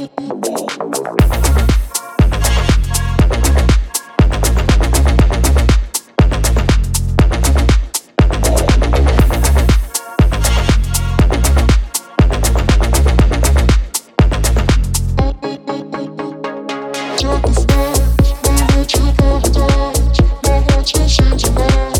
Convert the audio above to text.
Change the world.